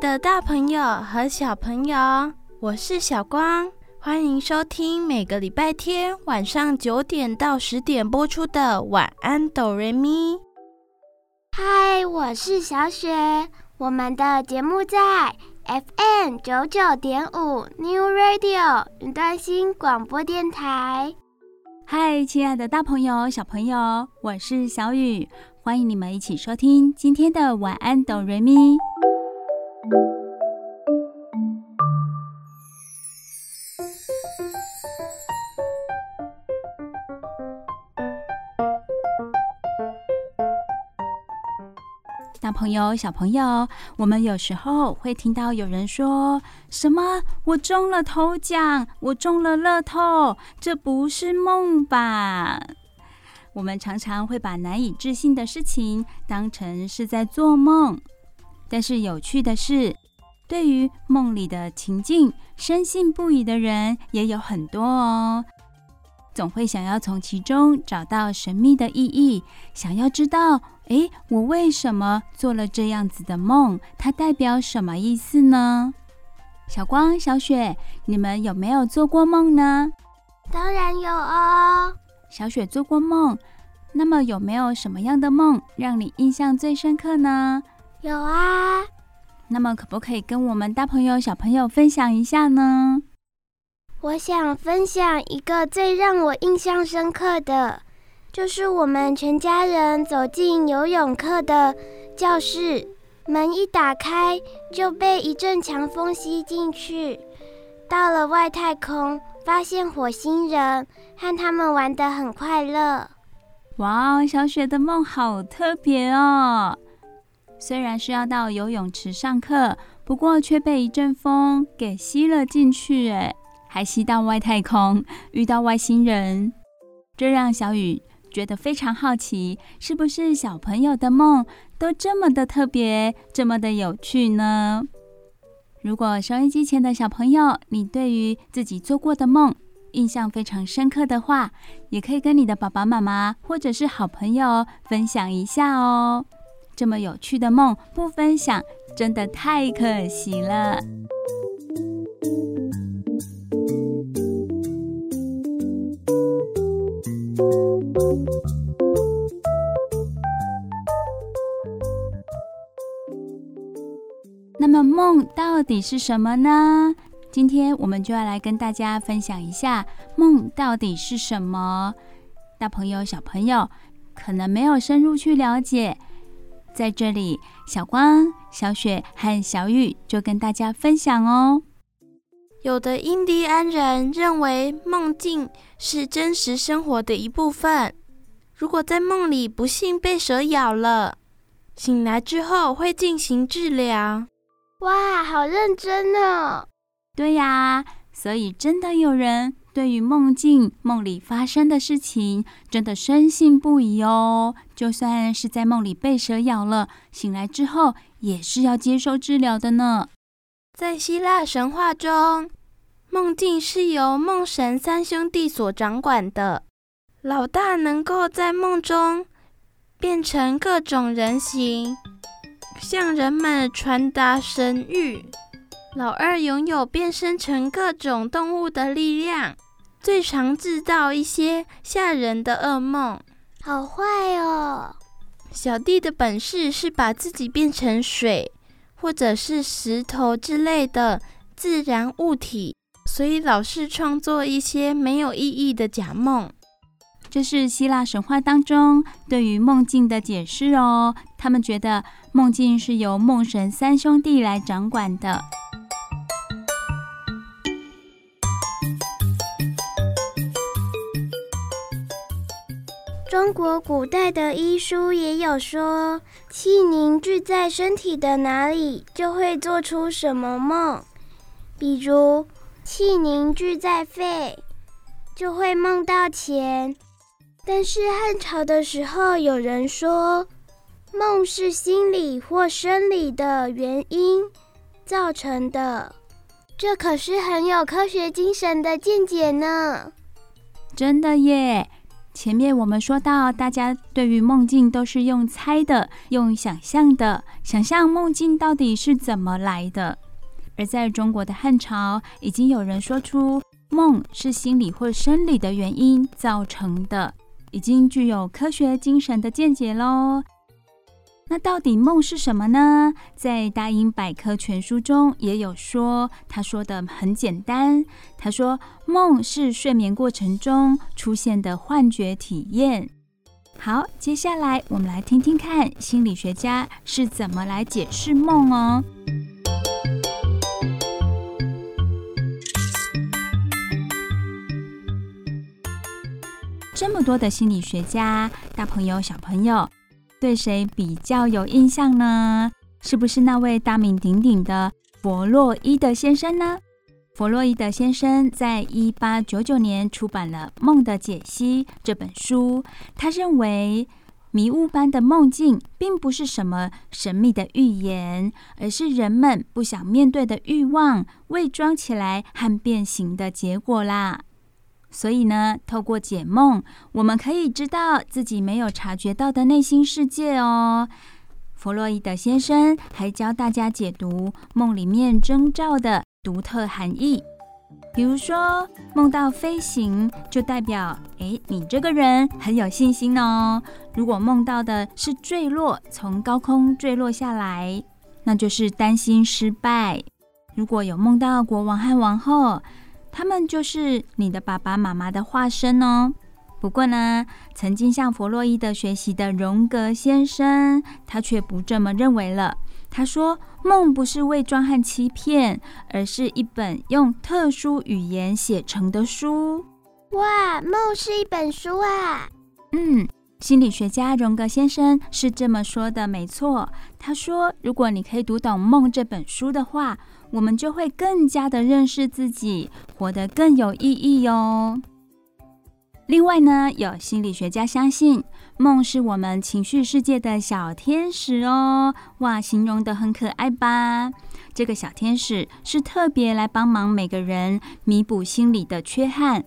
的大朋友和小朋友，我是小光，欢迎收听每个礼拜天晚上九点到十点播出的晚安哆瑞咪。嗨，我是小雪，我们的节目在 FM 九九点五 New Radio 云端新广播电台。嗨，亲爱的大朋友、小朋友，我是小雨，欢迎你们一起收听今天的晚安哆瑞咪。大朋友、小朋友，我们有时候会听到有人说什么：“我中了头奖，我中了乐透，这不是梦吧？”我们常常会把难以置信的事情当成是在做梦。但是有趣的是，对于梦里的情境，深信不疑的人也有很多哦。总会想要从其中找到神秘的意义，想要知道，诶，我为什么做了这样子的梦？它代表什么意思呢？小光、小雪，你们有没有做过梦呢？当然有哦。小雪做过梦，那么有没有什么样的梦让你印象最深刻呢？有啊，那么可不可以跟我们大朋友、小朋友分享一下呢？我想分享一个最让我印象深刻的，就是我们全家人走进游泳课的教室，门一打开就被一阵强风吸进去，到了外太空，发现火星人和他们玩得很快乐。哇，小雪的梦好特别哦！虽然是要到游泳池上课，不过却被一阵风给吸了进去，哎，还吸到外太空，遇到外星人，这让小雨觉得非常好奇，是不是小朋友的梦都这么的特别，这么的有趣呢？如果收音机前的小朋友，你对于自己做过的梦印象非常深刻的话，也可以跟你的爸爸妈妈或者是好朋友分享一下哦。这么有趣的梦不分享，真的太可惜了。那么梦到底是什么呢？今天我们就要来跟大家分享一下梦到底是什么。大朋友、小朋友可能没有深入去了解。在这里，小光、小雪和小雨就跟大家分享哦。有的印第安人认为梦境是真实生活的一部分。如果在梦里不幸被蛇咬了，醒来之后会进行治疗。哇，好认真哦！对呀，所以真的有人。对于梦境、梦里发生的事情，真的深信不疑哦。就算是在梦里被蛇咬了，醒来之后也是要接受治疗的呢。在希腊神话中，梦境是由梦神三兄弟所掌管的。老大能够在梦中变成各种人形，向人们传达神谕。老二拥有变身成各种动物的力量，最常制造一些吓人的噩梦。好坏哦！小弟的本事是把自己变成水，或者是石头之类的自然物体，所以老是创作一些没有意义的假梦。这是希腊神话当中对于梦境的解释哦。他们觉得梦境是由梦神三兄弟来掌管的。中国古代的医书也有说，气凝聚在身体的哪里，就会做出什么梦。比如，气凝聚在肺，就会梦到钱。但是汉朝的时候，有人说，梦是心理或生理的原因造成的，这可是很有科学精神的见解呢。真的耶！前面我们说到，大家对于梦境都是用猜的，用想象的，想象梦境到底是怎么来的。而在中国的汉朝，已经有人说出梦是心理或生理的原因造成的，已经具有科学精神的见解喽。那到底梦是什么呢？在《大英百科全书》中也有说，他说的很简单。他说，梦是睡眠过程中出现的幻觉体验。好，接下来我们来听听看心理学家是怎么来解释梦哦。这么多的心理学家，大朋友、小朋友。对谁比较有印象呢？是不是那位大名鼎鼎的弗洛伊德先生呢？弗洛伊德先生在一八九九年出版了《梦的解析》这本书。他认为，迷雾般的梦境并不是什么神秘的预言，而是人们不想面对的欲望伪装起来和变形的结果啦。所以呢，透过解梦，我们可以知道自己没有察觉到的内心世界哦。弗洛伊德先生还教大家解读梦里面征兆的独特含义，比如说梦到飞行，就代表诶，你这个人很有信心哦。如果梦到的是坠落，从高空坠落下来，那就是担心失败。如果有梦到国王和王后，他们就是你的爸爸妈妈的化身哦。不过呢，曾经向弗洛伊德学习的荣格先生，他却不这么认为了。他说，梦不是伪装和欺骗，而是一本用特殊语言写成的书。哇，梦是一本书啊！嗯，心理学家荣格先生是这么说的，没错。他说，如果你可以读懂《梦》这本书的话，我们就会更加的认识自己，活得更有意义哟。另外呢，有心理学家相信，梦是我们情绪世界的小天使哦。哇，形容得很可爱吧？这个小天使是特别来帮忙每个人弥补心理的缺憾。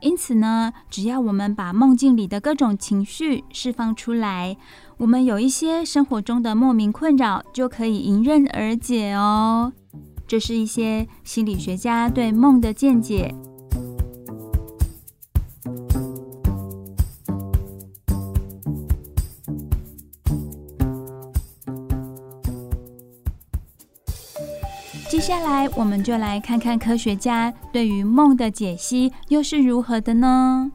因此呢，只要我们把梦境里的各种情绪释放出来，我们有一些生活中的莫名困扰就可以迎刃而解哦。这是一些心理学家对梦的见解。接下来，我们就来看看科学家对于梦的解析又是如何的呢？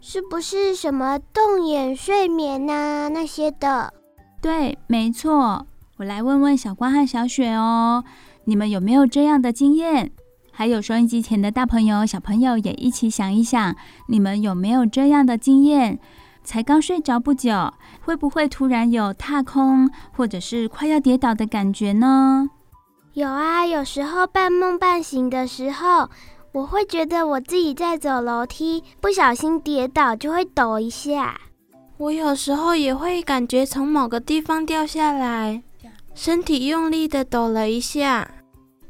是不是什么动眼睡眠啊那些的？对，没错。我来问问小光和小雪哦。你们有没有这样的经验？还有收音机前的大朋友、小朋友也一起想一想，你们有没有这样的经验？才刚睡着不久，会不会突然有踏空或者是快要跌倒的感觉呢？有啊，有时候半梦半醒的时候，我会觉得我自己在走楼梯，不小心跌倒就会抖一下。我有时候也会感觉从某个地方掉下来，身体用力的抖了一下。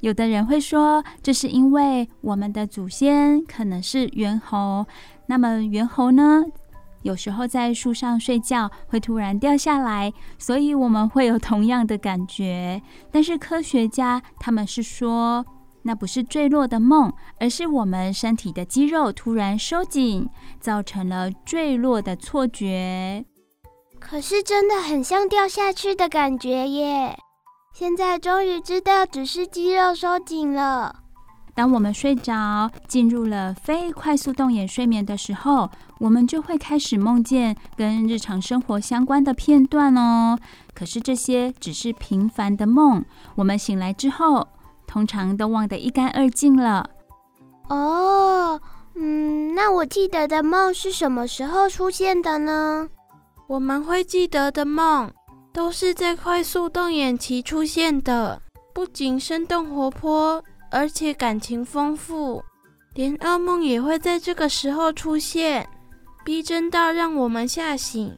有的人会说，这是因为我们的祖先可能是猿猴。那么猿猴呢，有时候在树上睡觉会突然掉下来，所以我们会有同样的感觉。但是科学家他们是说，那不是坠落的梦，而是我们身体的肌肉突然收紧，造成了坠落的错觉。可是真的很像掉下去的感觉耶。现在终于知道，只是肌肉收紧了。当我们睡着，进入了非快速动眼睡眠的时候，我们就会开始梦见跟日常生活相关的片段哦。可是这些只是平凡的梦，我们醒来之后，通常都忘得一干二净了。哦，嗯，那我记得的梦是什么时候出现的呢？我们会记得的梦，都是在快速动眼期出现的，不仅生动活泼，而且感情丰富，连噩梦也会在这个时候出现，逼真到让我们吓醒。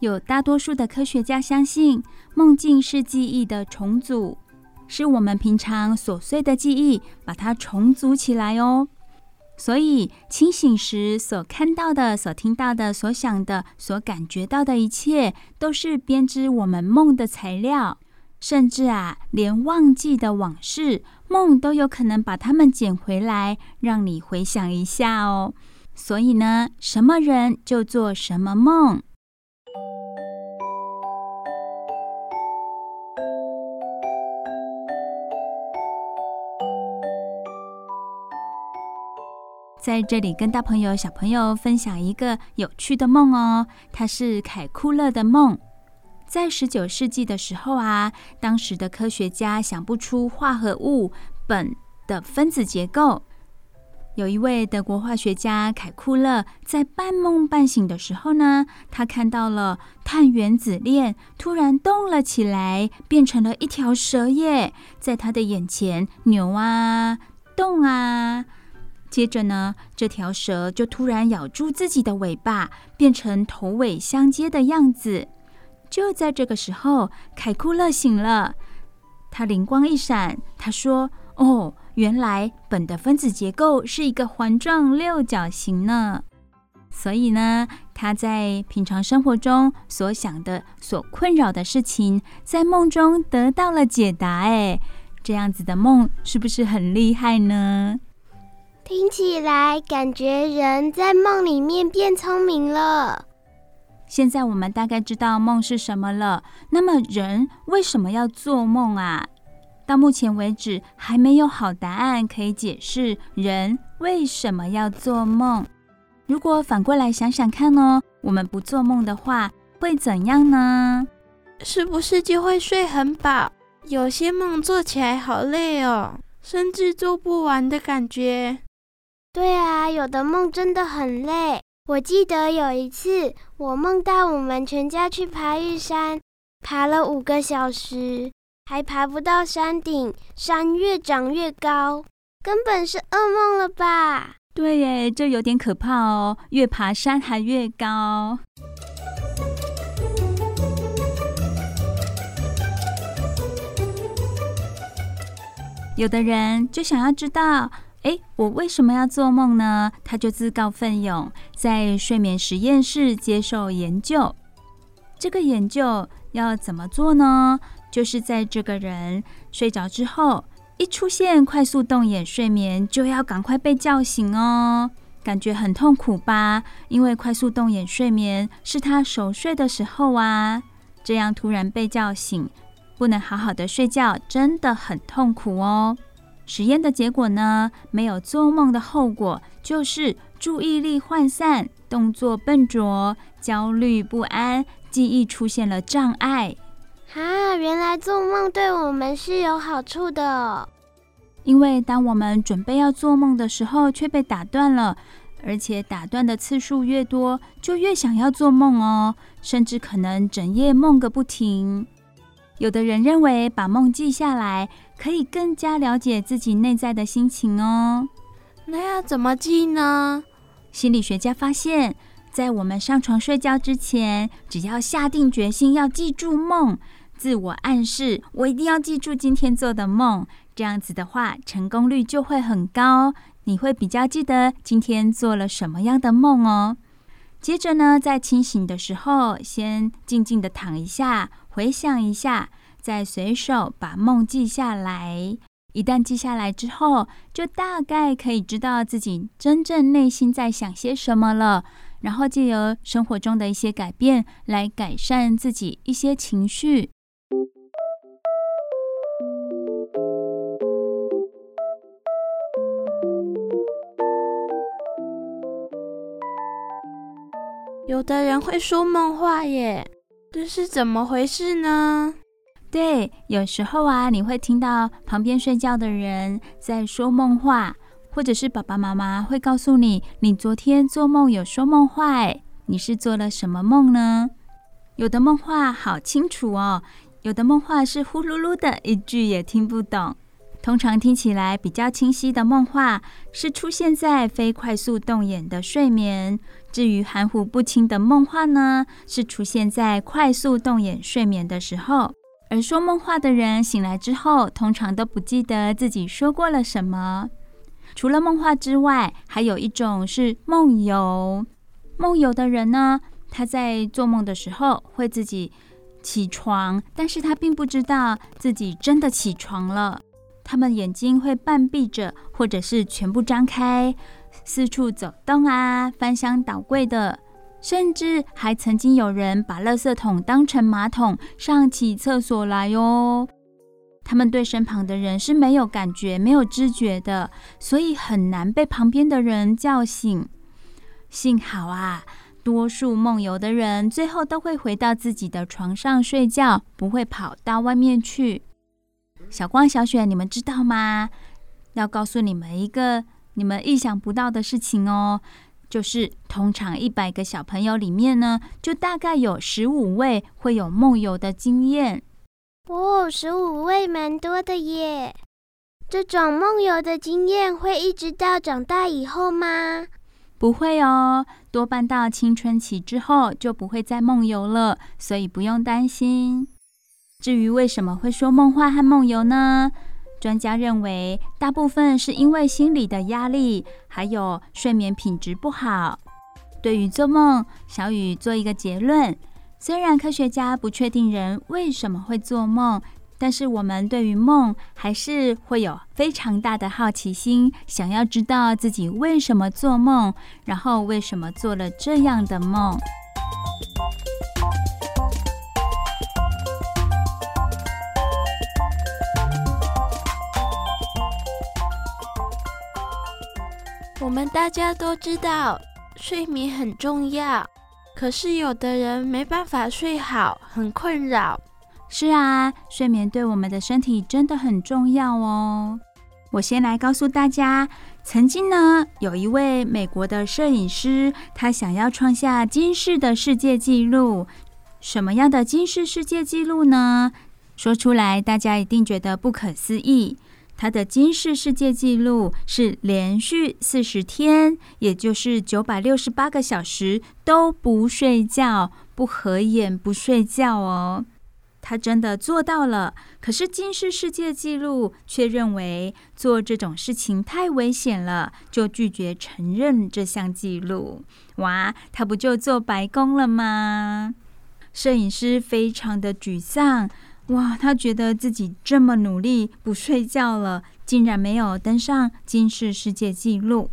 有大多数的科学家相信，梦境是记忆的重组，是我们平常琐碎的记忆把它重组起来哦。所以清醒时所看到的、所听到的、所想的、所感觉到的一切，都是编织我们梦的材料。甚至啊，连忘记的往事，梦都有可能把它们捡回来，让你回想一下哦。所以呢，什么人就做什么梦。在这里跟大朋友、小朋友分享一个有趣的梦哦，它是凯库勒的梦。在十九世纪的时候啊，当时的科学家想不出化合物苯的分子结构。有一位德国化学家凯库勒在半梦半醒的时候呢，他看到了碳原子链突然动了起来，变成了一条蛇耶，在他的眼前扭啊动啊。接着呢，这条蛇就突然咬住自己的尾巴，变成头尾相接的样子。就在这个时候，凯库勒醒了，他灵光一闪，他说：“哦，原来苯的分子结构是一个环状六角形呢。”所以呢，他在平常生活中所想的、所困扰的事情，在梦中得到了解答。哎，这样子的梦是不是很厉害呢？听起来感觉人在梦里面变聪明了。现在我们大概知道梦是什么了。那么人为什么要做梦啊？到目前为止还没有好答案可以解释人为什么要做梦。如果反过来想想看哦，我们不做梦的话会怎样呢？是不是就会睡很饱？有些梦做起来好累哦，甚至做不完的感觉。对啊，有的梦真的很累。我记得有一次，我梦到我们全家去爬玉山，爬了五个小时，还爬不到山顶，山越长越高，根本是噩梦了吧？对耶，这有点可怕哦，越爬山还越高。有的人就想要知道。诶，我为什么要做梦呢？他就自告奋勇在睡眠实验室接受研究。这个研究要怎么做呢？就是在这个人睡着之后，一出现快速动眼睡眠，就要赶快被叫醒哦。感觉很痛苦吧？因为快速动眼睡眠是他熟睡的时候啊，这样突然被叫醒，不能好好的睡觉，真的很痛苦哦。实验的结果呢，没有做梦的后果就是注意力涣散、动作笨拙、焦虑不安、记忆出现了障碍。啊，原来做梦对我们是有好处的哦。因为当我们准备要做梦的时候，却被打断了，而且打断的次数越多，就越想要做梦哦，甚至可能整夜梦个不停。有的人认为把梦记下来，可以更加了解自己内在的心情哦。那要怎么记呢？心理学家发现，在我们上床睡觉之前，只要下定决心要记住梦，自我暗示我一定要记住今天做的梦，这样子的话，成功率就会很高。你会比较记得今天做了什么样的梦哦。接着呢，在清醒的时候，先静静的躺一下，回想一下，再随手把梦记下来。一旦记下来之后，就大概可以知道自己真正内心在想些什么了。然后借由生活中的一些改变，来改善自己一些情绪。有的人会说梦话耶，这是怎么回事呢？对，有时候啊，你会听到旁边睡觉的人在说梦话，或者是爸爸妈妈会告诉你，你昨天做梦有说梦话，你是做了什么梦呢？有的梦话好清楚哦，有的梦话是呼噜噜的，一句也听不懂。通常听起来比较清晰的梦话，是出现在非快速动眼的睡眠；至于含糊不清的梦话呢，是出现在快速动眼睡眠的时候。而说梦话的人醒来之后，通常都不记得自己说过了什么。除了梦话之外，还有一种是梦游。梦游的人呢，他在做梦的时候会自己起床，但是他并不知道自己真的起床了。他们眼睛会半闭着，或者是全部张开，四处走动啊，翻箱倒柜的，甚至还曾经有人把垃圾桶当成马桶上起厕所来哟。他们对身旁的人是没有感觉、没有知觉的，所以很难被旁边的人叫醒。幸好啊，多数梦游的人最后都会回到自己的床上睡觉，不会跑到外面去。小光、小雪，你们知道吗？要告诉你们一个你们意想不到的事情哦，就是通常一百个小朋友里面呢，就大概有十五位会有梦游的经验。哦，十五位蛮多的耶！这种梦游的经验会一直到长大以后吗？不会哦，多半到青春期之后就不会再梦游了，所以不用担心。至于为什么会说梦话和梦游呢？专家认为，大部分是因为心理的压力，还有睡眠品质不好。对于做梦，小雨做一个结论：虽然科学家不确定人为什么会做梦，但是我们对于梦还是会有非常大的好奇心，想要知道自己为什么做梦，然后为什么做了这样的梦。我们大家都知道睡眠很重要，可是有的人没办法睡好，很困扰。是啊，睡眠对我们的身体真的很重要哦。我先来告诉大家，曾经呢，有一位美国的摄影师，他想要创下金氏的世界纪录。什么样的金氏世界纪录呢？说出来大家一定觉得不可思议。他的金氏世界纪录是连续四十天，也就是九百六十八个小时都不睡觉、不合眼、不睡觉哦。他真的做到了，可是金氏世界纪录却认为做这种事情太危险了，就拒绝承认这项纪录。哇，他不就做白工了吗？摄影师非常的沮丧。哇，他觉得自己这么努力不睡觉了，竟然没有登上金氏世界纪录。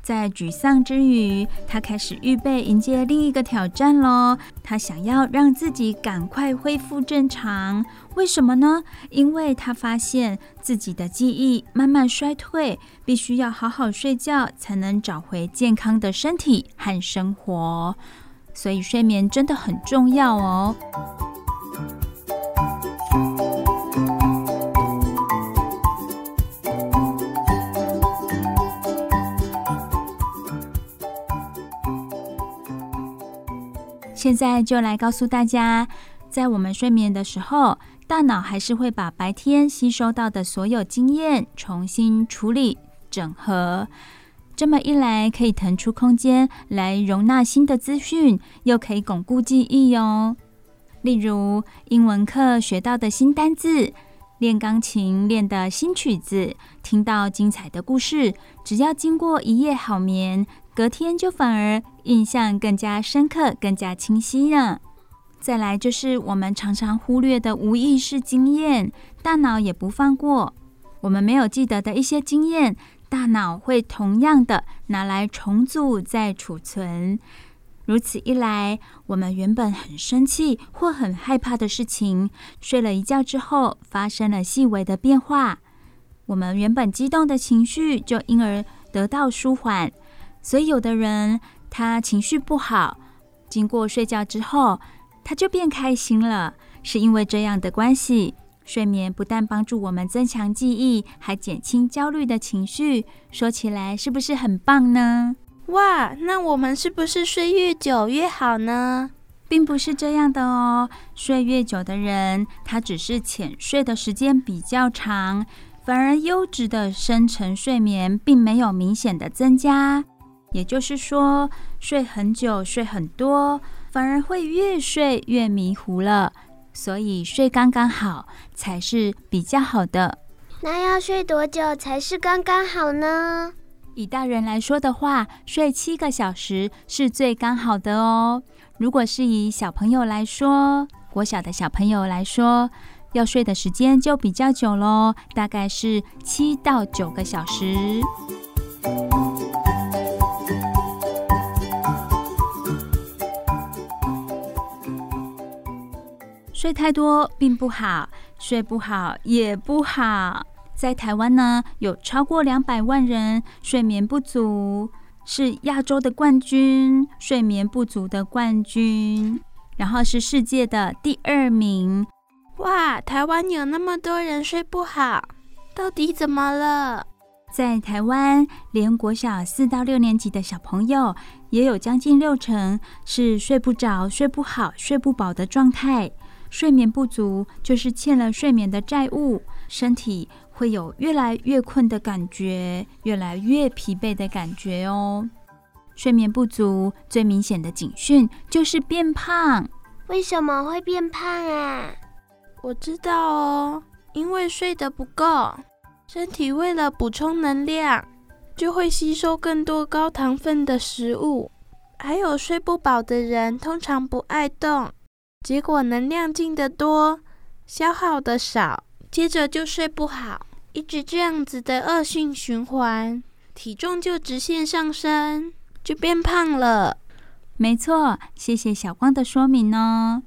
在沮丧之余，他开始预备迎接另一个挑战喽。他想要让自己赶快恢复正常。为什么呢？因为他发现自己的记忆慢慢衰退，必须要好好睡觉才能找回健康的身体和生活。所以睡眠真的很重要哦。现在就来告诉大家，在我们睡眠的时候，大脑还是会把白天吸收到的所有经验重新处理、整合。这么一来，可以腾出空间来容纳新的资讯，又可以巩固记忆哟。例如，英文课学到的新单字，练钢琴练的新曲子，听到精彩的故事，只要经过一夜好眠，隔天就反而印象更加深刻、更加清晰了。再来就是我们常常忽略的无意识经验，大脑也不放过。我们没有记得的一些经验，大脑会同样的拿来重组再储存。如此一来，我们原本很生气或很害怕的事情，睡了一觉之后发生了细微的变化，我们原本激动的情绪就因而得到舒缓。所以，有的人他情绪不好，经过睡觉之后，他就变开心了，是因为这样的关系。睡眠不但帮助我们增强记忆，还减轻焦虑的情绪。说起来是不是很棒呢？哇，那我们是不是睡越久越好呢？并不是这样的哦。睡越久的人，他只是浅睡的时间比较长，反而优质的深层睡眠并没有明显的增加。也就是说，睡很久、睡很多，反而会越睡越迷糊了。所以睡刚刚好才是比较好的。那要睡多久才是刚刚好呢？以大人来说的话，睡七个小时是最刚好的哦。如果是以小朋友来说，国小的小朋友来说，要睡的时间就比较久喽，大概是七到九个小时。睡太多并不好，睡不好也不好。在台湾呢，有超过两百万人睡眠不足，是亚洲的冠军，睡眠不足的冠军，然后是世界的第二名。哇，台湾有那么多人睡不好，到底怎么了？在台湾，连国小四到六年级的小朋友，也有将近六成是睡不着、睡不好、睡不饱的状态。睡眠不足就是欠了睡眠的债务，身体会有越来越困的感觉，越来越疲惫的感觉哦。睡眠不足最明显的警讯就是变胖。为什么会变胖啊？我知道哦，因为睡得不够，身体为了补充能量，就会吸收更多高糖分的食物。还有睡不饱的人，通常不爱动。结果能量进得多，消耗的少，接着就睡不好，一直这样子的恶性循环，体重就直线上升，就变胖了。没错，谢谢小光的说明哦。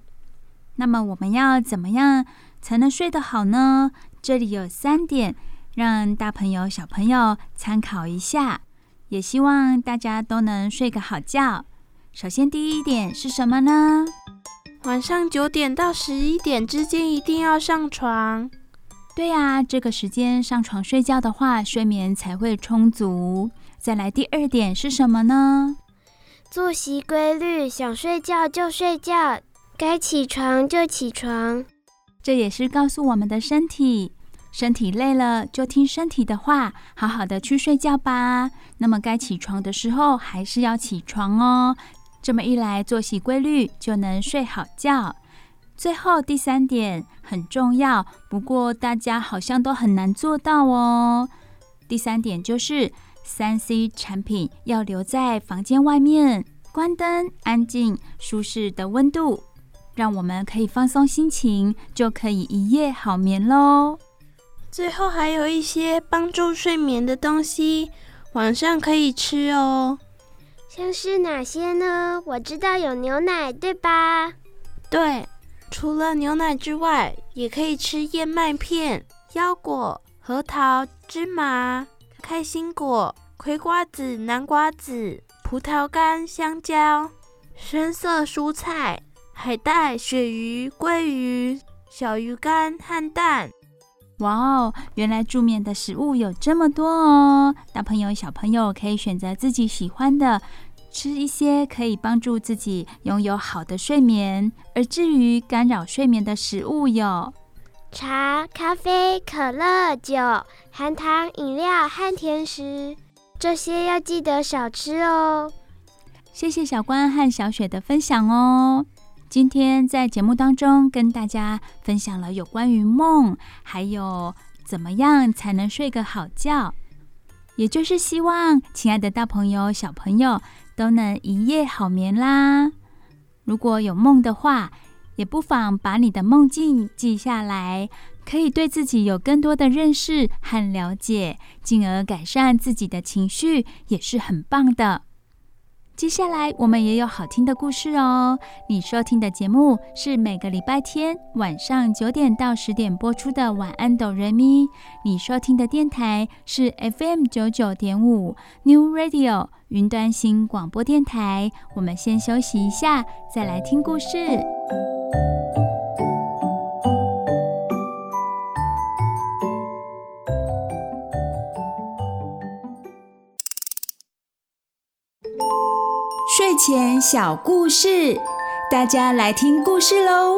那么我们要怎么样才能睡得好呢？这里有三点，让大朋友小朋友参考一下，也希望大家都能睡个好觉。首先第一点是什么呢？晚上九点到十一点之间一定要上床。对呀，这个时间上床睡觉的话，睡眠才会充足。再来第二点是什么呢？作息规律，想睡觉就睡觉，该起床就起床。这也是告诉我们的身体，身体累了就听身体的话，好好的去睡觉吧。那么该起床的时候还是要起床哦。这么一来，作息规律就能睡好觉。最后第三点很重要，不过大家好像都很难做到哦。第三点就是三 C 产品要留在房间外面，关灯、安静、舒适的温度，让我们可以放松心情，就可以一夜好眠喽。最后还有一些帮助睡眠的东西，晚上可以吃哦。像是哪些呢？我知道有牛奶，对吧？对，除了牛奶之外，也可以吃燕麦片、腰果、核桃、芝麻、开心果、葵瓜子、南瓜子、葡萄干、香蕉、深色蔬菜、海带、鳕鱼、鲑鱼、小鱼干和蛋。哇哦，原来助眠的食物有这么多哦！大朋友、小朋友可以选择自己喜欢的。吃一些可以帮助自己拥有好的睡眠，而至于干扰睡眠的食物有茶、咖啡、可乐、酒、含糖饮料和甜食，这些要记得少吃哦。谢谢小关和小雪的分享哦。今天在节目当中跟大家分享了有关于梦，还有怎么样才能睡个好觉，也就是希望亲爱的大朋友、小朋友。都能一夜好眠啦！如果有梦的话，也不妨把你的梦境记下来，可以对自己有更多的认识和了解，进而改善自己的情绪，也是很棒的。接下来我们也有好听的故事哦。你收听的节目是每个礼拜天晚上九点到十点播出的《晚安，哆瑞咪》。你收听的电台是 FM 九九点五 New Radio 云端新广播电台。我们先休息一下，再来听故事。睡前小故事，大家来听故事喽！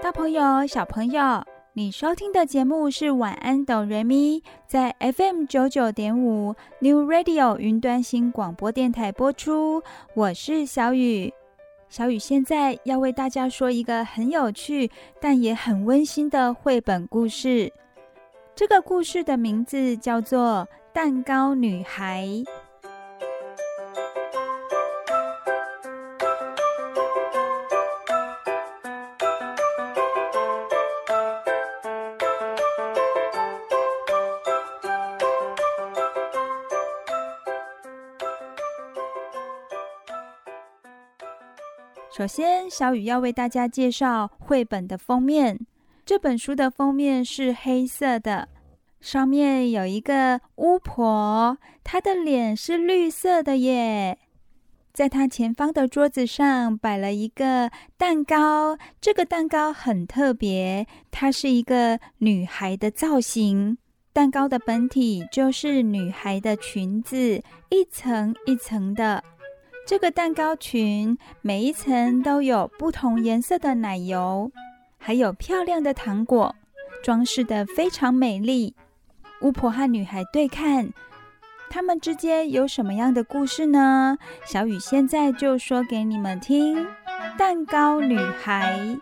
大朋友、小朋友。你收听的节目是晚安哆瑞咪，在 FM 九九点五 New Radio 云端新广播电台播出。我是小雨，小雨现在要为大家说一个很有趣但也很温馨的绘本故事。这个故事的名字叫做《蛋糕女孩》。首先，小雨要为大家介绍绘本的封面。这本书的封面是黑色的，上面有一个巫婆，她的脸是绿色的耶。在她前方的桌子上摆了一个蛋糕，这个蛋糕很特别，它是一个女孩的造型。蛋糕的本体就是女孩的裙子，一层一层的。这个蛋糕裙每一层都有不同颜色的奶油，还有漂亮的糖果，装饰的非常美丽。巫婆和女孩对看，他们之间有什么样的故事呢？小雨现在就说给你们听：蛋糕女孩。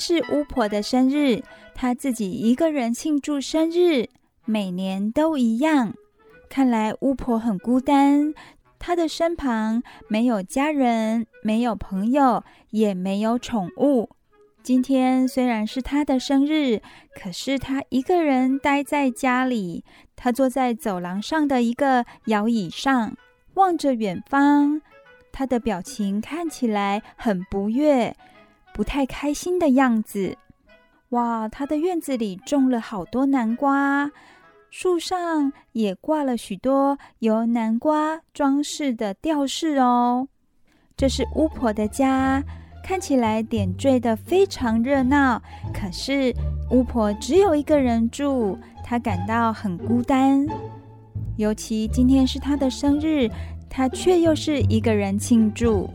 是巫婆的生日，她自己一个人庆祝生日，每年都一样。看来巫婆很孤单，她的身旁没有家人，没有朋友，也没有宠物。今天虽然是她的生日，可是她一个人待在家里。她坐在走廊上的一个摇椅上，望着远方。她的表情看起来很不悦。不太开心的样子。哇，他的院子里种了好多南瓜，树上也挂了许多由南瓜装饰的吊饰哦。这是巫婆的家，看起来点缀得非常热闹。可是巫婆只有一个人住，她感到很孤单。尤其今天是她的生日，她却又是一个人庆祝。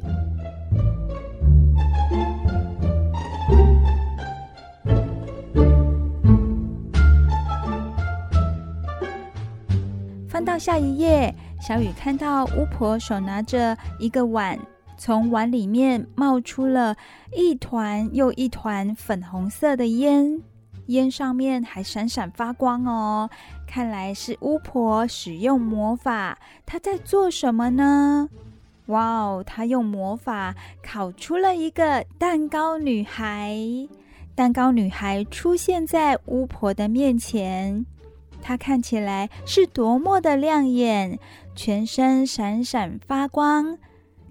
翻到下一页，小雨看到巫婆手拿着一个碗，从碗里面冒出了一团又一团粉红色的烟，烟上面还闪闪发光哦。看来是巫婆使用魔法，她在做什么呢？哇哦，她用魔法烤出了一个蛋糕女孩。蛋糕女孩出现在巫婆的面前。她看起来是多么的亮眼，全身闪闪发光。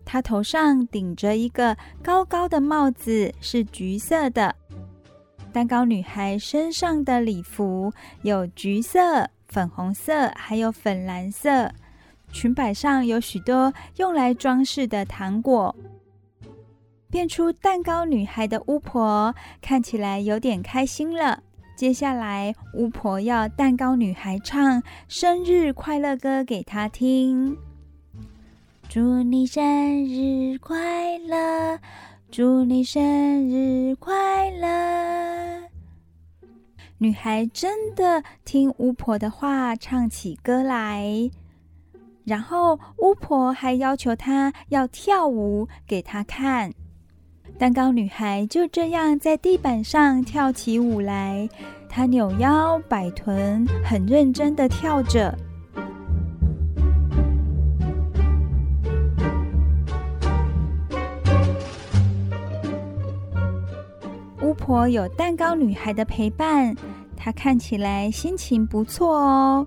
她头上顶着一个高高的帽子，是橘色的。蛋糕女孩身上的礼服有橘色、粉红色，还有粉蓝色。裙摆上有许多用来装饰的糖果。变出蛋糕女孩的巫婆看起来有点开心了。接下来，巫婆要蛋糕女孩唱生日快乐歌给她听。祝你生日快乐，祝你生日快乐。女孩真的听巫婆的话，唱起歌来。然后，巫婆还要求她要跳舞给她看。蛋糕女孩就这样在地板上跳起舞来，她扭腰摆臀，很认真的跳着。巫婆有蛋糕女孩的陪伴，她看起来心情不错哦。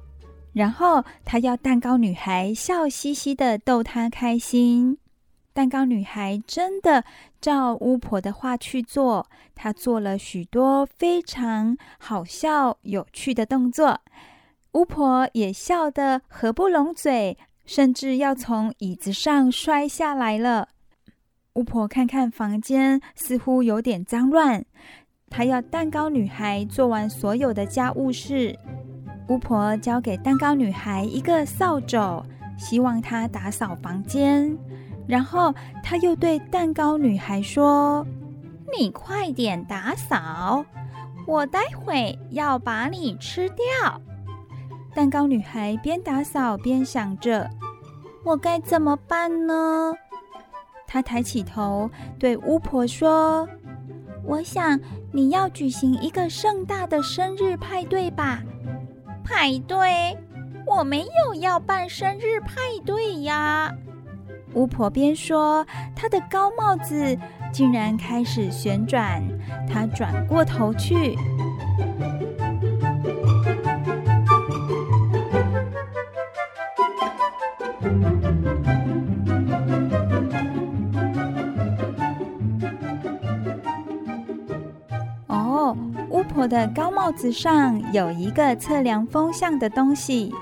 然后她要蛋糕女孩笑嘻嘻的逗她开心。蛋糕女孩真的照巫婆的话去做，她做了许多非常好笑、有趣的动作，巫婆也笑得合不拢嘴，甚至要从椅子上摔下来了。巫婆看看房间，似乎有点脏乱，她要蛋糕女孩做完所有的家务事。巫婆交给蛋糕女孩一个扫帚，希望她打扫房间。然后他又对蛋糕女孩说：“你快点打扫，我待会要把你吃掉。”蛋糕女孩边打扫边想着：“我该怎么办呢？”她抬起头对巫婆说：“我想你要举行一个盛大的生日派对吧？”派对？我没有要办生日派对呀。巫婆边说，她的高帽子竟然开始旋转。她转过头去。哦，巫婆的高帽子上有一个测量风向的东西。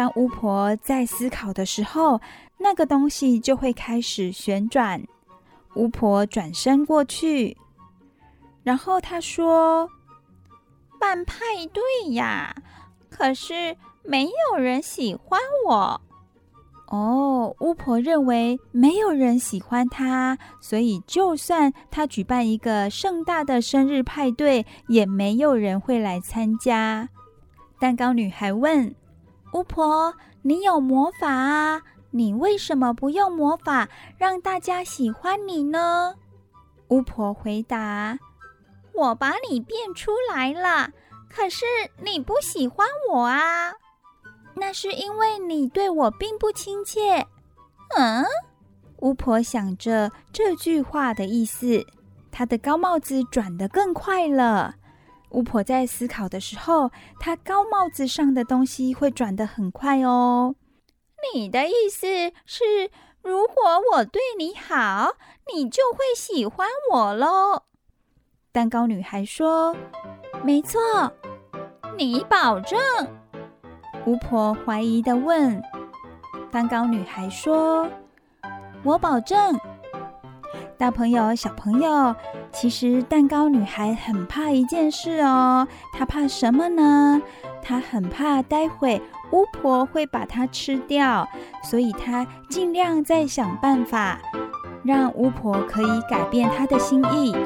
当巫婆在思考的时候，那个东西就会开始旋转。巫婆转身过去，然后她说：“办派对呀，可是没有人喜欢我。”哦，巫婆认为没有人喜欢她，所以就算她举办一个盛大的生日派对，也没有人会来参加。蛋糕女孩问。巫婆，你有魔法啊？你为什么不用魔法让大家喜欢你呢？巫婆回答：“我把你变出来了，可是你不喜欢我啊。那是因为你对我并不亲切。”嗯？巫婆想着这句话的意思，她的高帽子转得更快了。巫婆在思考的时候，她高帽子上的东西会转得很快哦。你的意思是，如果我对你好，你就会喜欢我喽？蛋糕女孩说：“没错。”你保证？巫婆怀疑地问。蛋糕女孩说：“我保证。”大朋友、小朋友，其实蛋糕女孩很怕一件事哦。她怕什么呢？她很怕待会巫婆会把她吃掉，所以她尽量在想办法，让巫婆可以改变她的心意。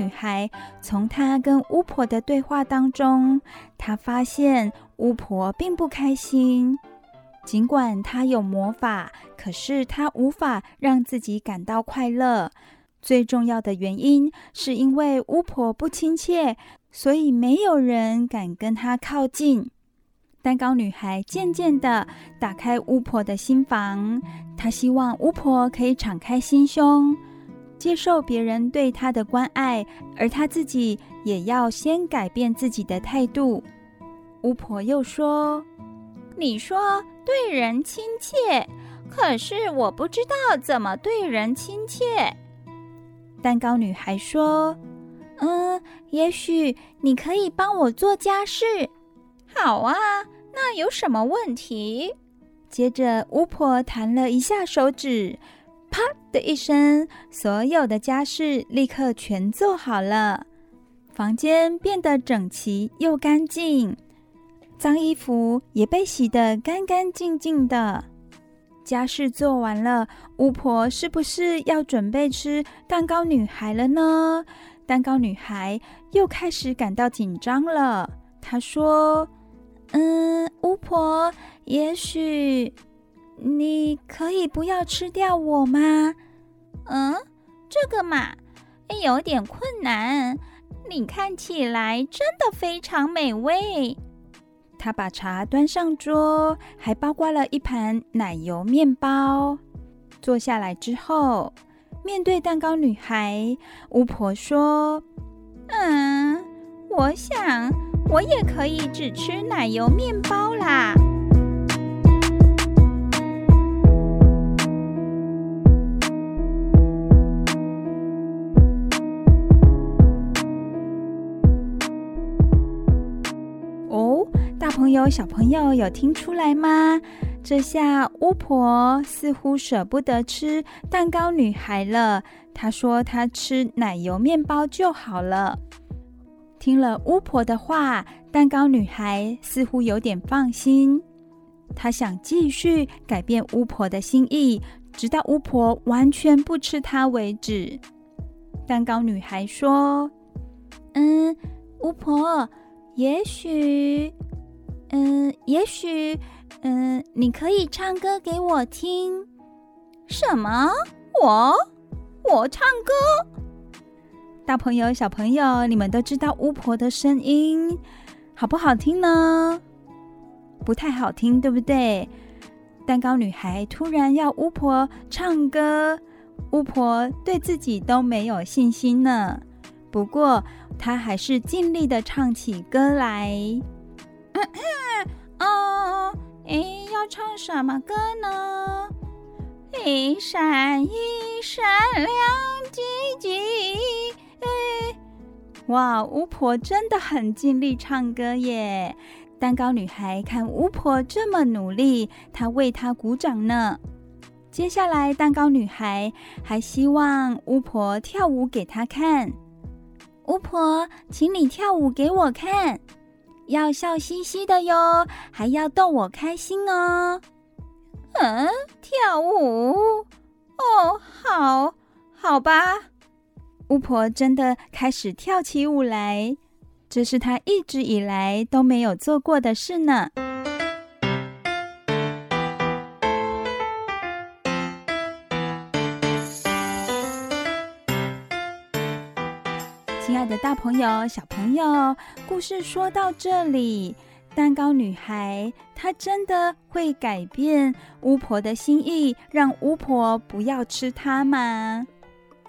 女孩从她跟巫婆的对话当中，她发现巫婆并不开心。尽管她有魔法，可是她无法让自己感到快乐。最重要的原因是因为巫婆不亲切，所以没有人敢跟她靠近。蛋糕女孩渐渐地打开巫婆的心房，她希望巫婆可以敞开心胸。接受别人对他的关爱，而他自己也要先改变自己的态度。巫婆又说：“你说对人亲切，可是我不知道怎么对人亲切。”蛋糕女孩说：“嗯，也许你可以帮我做家事。”“好啊，那有什么问题？”接着，巫婆弹了一下手指。啪的一声，所有的家事立刻全做好了，房间变得整齐又干净，脏衣服也被洗得干干净净的。家事做完了，巫婆是不是要准备吃蛋糕女孩了呢？蛋糕女孩又开始感到紧张了。她说：“嗯，巫婆，也许……”你可以不要吃掉我吗？嗯，这个嘛，有点困难。你看起来真的非常美味。他把茶端上桌，还包括了一盘奶油面包。坐下来之后，面对蛋糕女孩，巫婆说：“嗯，我想我也可以只吃奶油面包啦。”朋友，小朋友有听出来吗？这下巫婆似乎舍不得吃蛋糕女孩了。她说她吃奶油面包就好了。听了巫婆的话，蛋糕女孩似乎有点放心。她想继续改变巫婆的心意，直到巫婆完全不吃她为止。蛋糕女孩说：“嗯，巫婆，也许……”嗯，也许，嗯，你可以唱歌给我听。什么？我？我唱歌？大朋友、小朋友，你们都知道巫婆的声音好不好听呢？不太好听，对不对？蛋糕女孩突然要巫婆唱歌，巫婆对自己都没有信心呢。不过，她还是尽力的唱起歌来。哦，诶，要唱什么歌呢？一闪一闪亮晶晶。诶，哇，巫婆真的很尽力唱歌耶！蛋糕女孩看巫婆这么努力，她为她鼓掌呢。接下来，蛋糕女孩还希望巫婆跳舞给她看。巫婆，请你跳舞给我看。要笑嘻嘻的哟，还要逗我开心哦。嗯，跳舞？哦，好，好吧。巫婆真的开始跳起舞来，这是她一直以来都没有做过的事呢。爱的，大朋友、小朋友，故事说到这里，蛋糕女孩她真的会改变巫婆的心意，让巫婆不要吃她吗？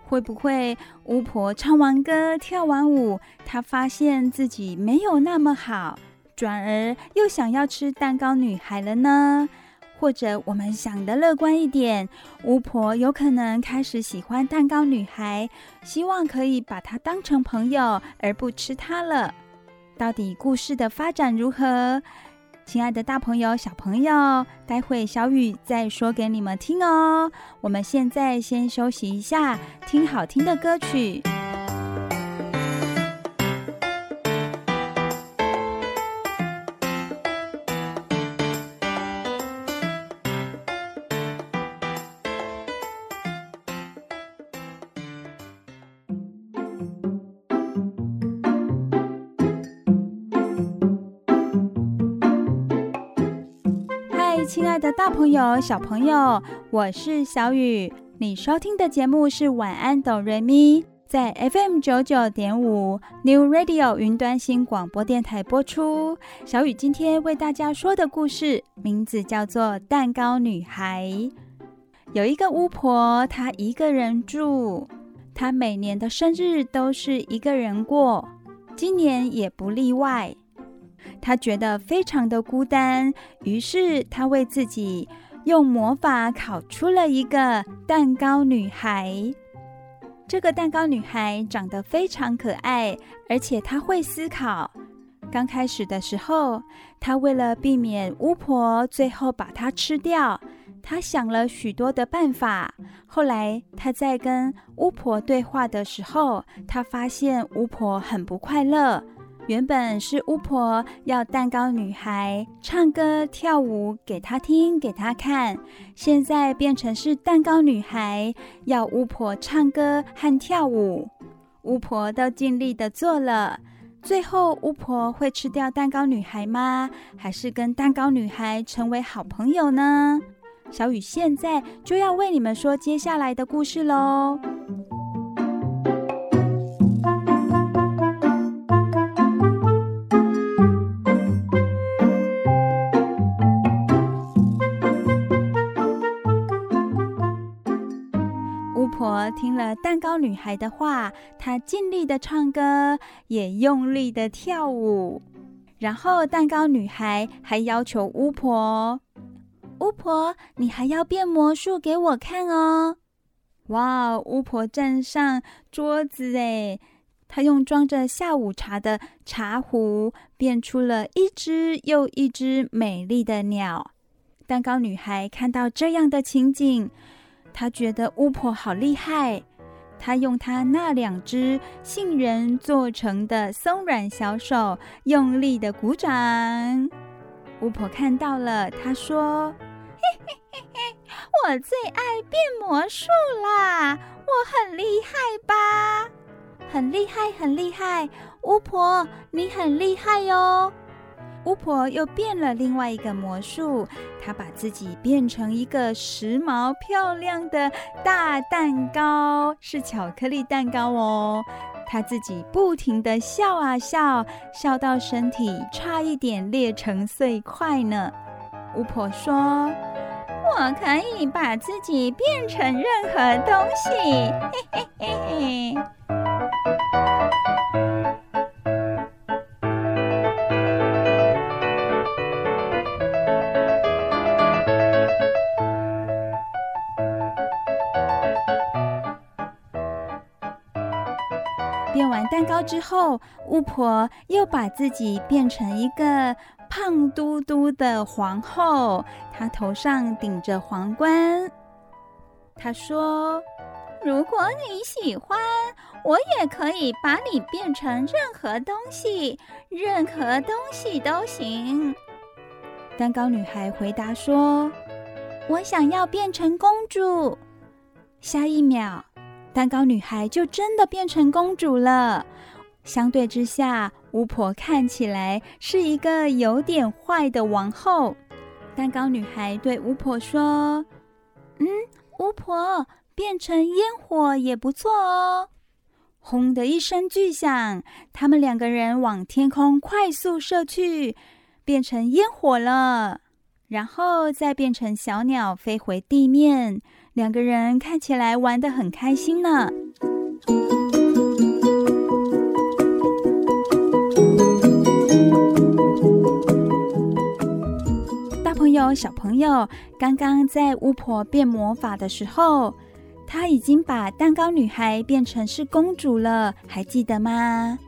会不会巫婆唱完歌、跳完舞，她发现自己没有那么好，转而又想要吃蛋糕女孩了呢？或者我们想的乐观一点，巫婆有可能开始喜欢蛋糕女孩，希望可以把她当成朋友，而不吃她了。到底故事的发展如何？亲爱的大朋友、小朋友，待会小雨再说给你们听哦。我们现在先休息一下，听好听的歌曲。爱的大朋友、小朋友，我是小雨。你收听的节目是《晚安，哆瑞咪》，在 FM 九九点五 New Radio 云端新广播电台播出。小雨今天为大家说的故事名字叫做《蛋糕女孩》。有一个巫婆，她一个人住，她每年的生日都是一个人过，今年也不例外。他觉得非常的孤单，于是他为自己用魔法烤出了一个蛋糕女孩。这个蛋糕女孩长得非常可爱，而且她会思考。刚开始的时候，她为了避免巫婆最后把她吃掉，她想了许多的办法。后来她在跟巫婆对话的时候，她发现巫婆很不快乐。原本是巫婆要蛋糕女孩唱歌跳舞给她听，给她看，现在变成是蛋糕女孩要巫婆唱歌和跳舞，巫婆都尽力的做了，最后巫婆会吃掉蛋糕女孩吗？还是跟蛋糕女孩成为好朋友呢？小雨现在就要为你们说接下来的故事喽。听了蛋糕女孩的话，她尽力的唱歌，也用力的跳舞。然后蛋糕女孩还要求巫婆：“巫婆，你还要变魔术给我看哦！”哇，巫婆站上桌子诶，她用装着下午茶的茶壶变出了一只又一只美丽的鸟。蛋糕女孩看到这样的情景，她觉得巫婆好厉害。她用她那两只杏仁做成的松软小手，用力的鼓掌。巫婆看到了，她说：“嘿 嘿嘿嘿，我最爱变魔术啦！我很厉害吧？很厉害，很厉害！巫婆，你很厉害哟！”巫婆又变了另外一个魔术，她把自己变成一个时髦漂亮的大蛋糕，是巧克力蛋糕哦。她自己不停地笑啊笑，笑到身体差一点裂成碎块呢。巫婆说：“我可以把自己变成任何东西。”嘿嘿嘿。蛋糕之后，巫婆又把自己变成一个胖嘟嘟的皇后，她头上顶着皇冠。她说：“如果你喜欢，我也可以把你变成任何东西，任何东西都行。”蛋糕女孩回答说：“我想要变成公主。”下一秒，蛋糕女孩就真的变成公主了。相对之下，巫婆看起来是一个有点坏的王后。蛋糕女孩对巫婆说：“嗯，巫婆，变成烟火也不错哦。”轰的一声巨响，他们两个人往天空快速射去，变成烟火了，然后再变成小鸟飞回地面。两个人看起来玩得很开心呢。大朋友、小朋友，刚刚在巫婆变魔法的时候，她已经把蛋糕女孩变成是公主了，还记得吗？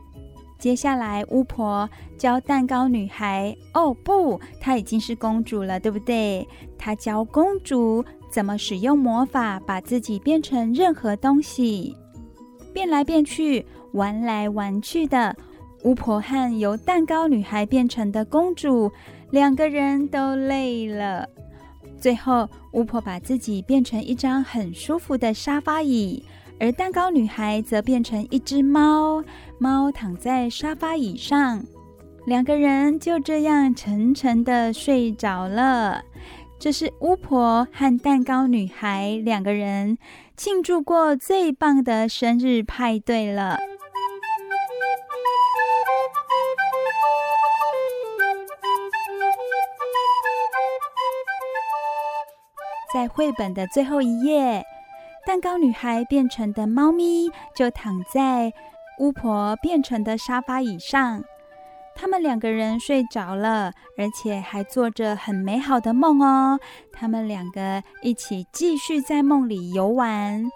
接下来，巫婆教蛋糕女孩，哦不，她已经是公主了，对不对？她教公主。怎么使用魔法把自己变成任何东西，变来变去，玩来玩去的。巫婆和由蛋糕女孩变成的公主，两个人都累了。最后，巫婆把自己变成一张很舒服的沙发椅，而蛋糕女孩则变成一只猫，猫躺在沙发椅上，两个人就这样沉沉的睡着了。这是巫婆和蛋糕女孩两个人庆祝过最棒的生日派对了。在绘本的最后一页，蛋糕女孩变成的猫咪就躺在巫婆变成的沙发椅上。他们两个人睡着了，而且还做着很美好的梦哦。他们两个一起继续在梦里游玩，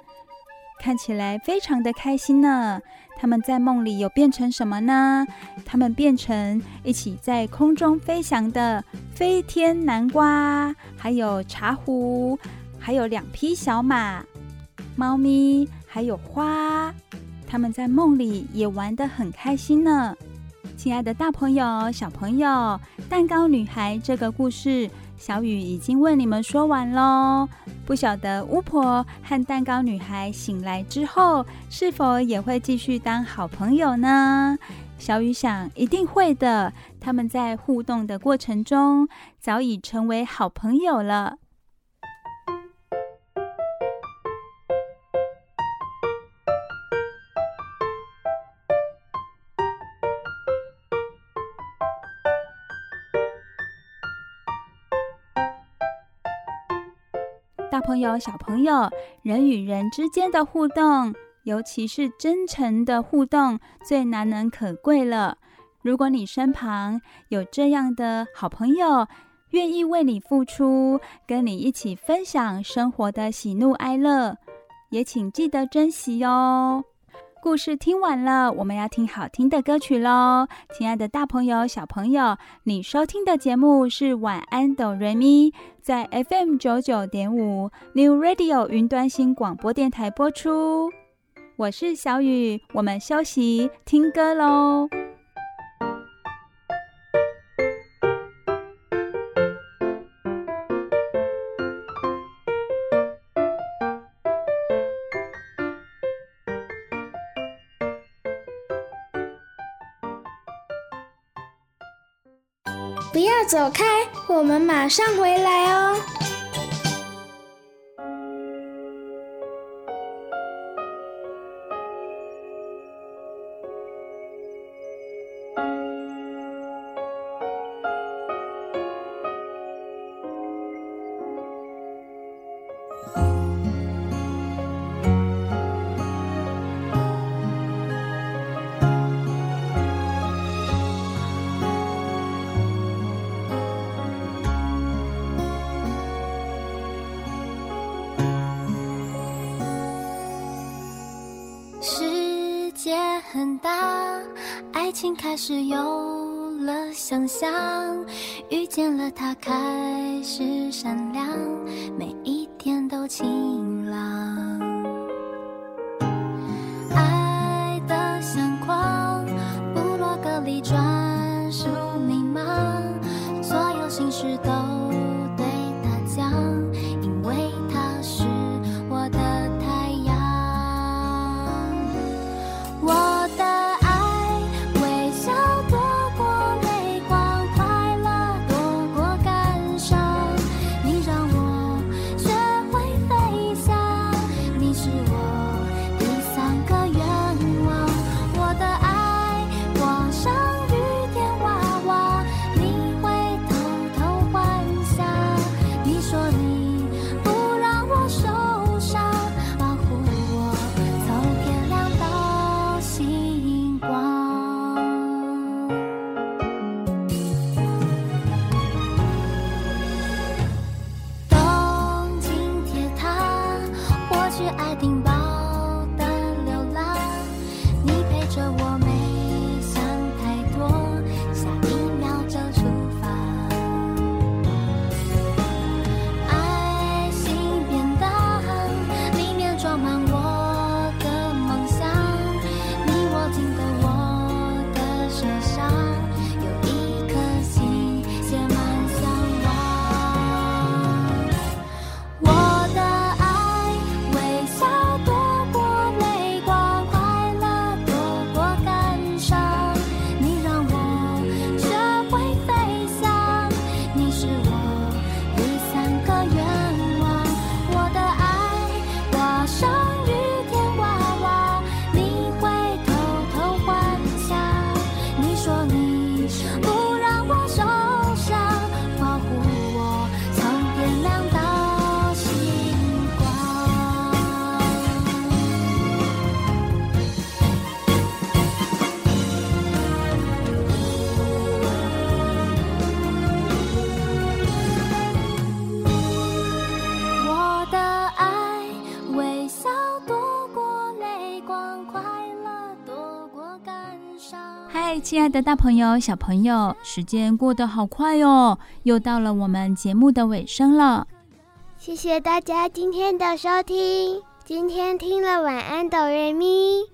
看起来非常的开心呢。他们在梦里有变成什么呢？他们变成一起在空中飞翔的飞天南瓜，还有茶壶，还有两匹小马、猫咪，还有花。他们在梦里也玩得很开心呢。亲爱的大朋友、小朋友，蛋糕女孩这个故事，小雨已经为你们说完喽。不晓得巫婆和蛋糕女孩醒来之后，是否也会继续当好朋友呢？小雨想，一定会的。他们在互动的过程中，早已成为好朋友了。朋友、小朋友，人与人之间的互动，尤其是真诚的互动，最难能可贵了。如果你身旁有这样的好朋友，愿意为你付出，跟你一起分享生活的喜怒哀乐，也请记得珍惜哦。故事听完了，我们要听好听的歌曲喽。亲爱的大朋友、小朋友，你收听的节目是晚安哆瑞咪，在 FM 九九点五 New Radio 云端新广播电台播出。我是小雨，我们休息听歌喽。走开，我们马上回来哦。是有了想象，遇见了他，开始闪亮，亲爱的，大朋友、小朋友，时间过得好快哦，又到了我们节目的尾声了。谢谢大家今天的收听，今天听了晚安哆瑞咪，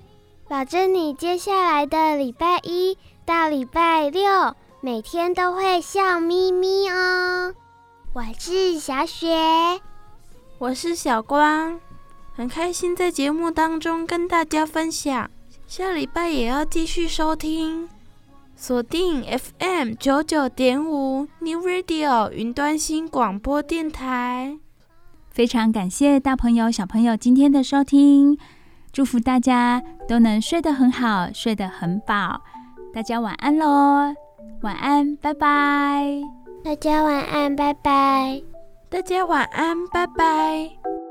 保证你接下来的礼拜一到礼拜六每天都会笑眯眯哦。我是小雪，我是小光，很开心在节目当中跟大家分享，下礼拜也要继续收听。锁定 FM 九九点五 New Radio 云端新广播电台。非常感谢大朋友小朋友今天的收听，祝福大家都能睡得很好，睡得很饱。大家晚安喽，晚安，拜拜。大家晚安，拜拜。大家晚安，拜拜。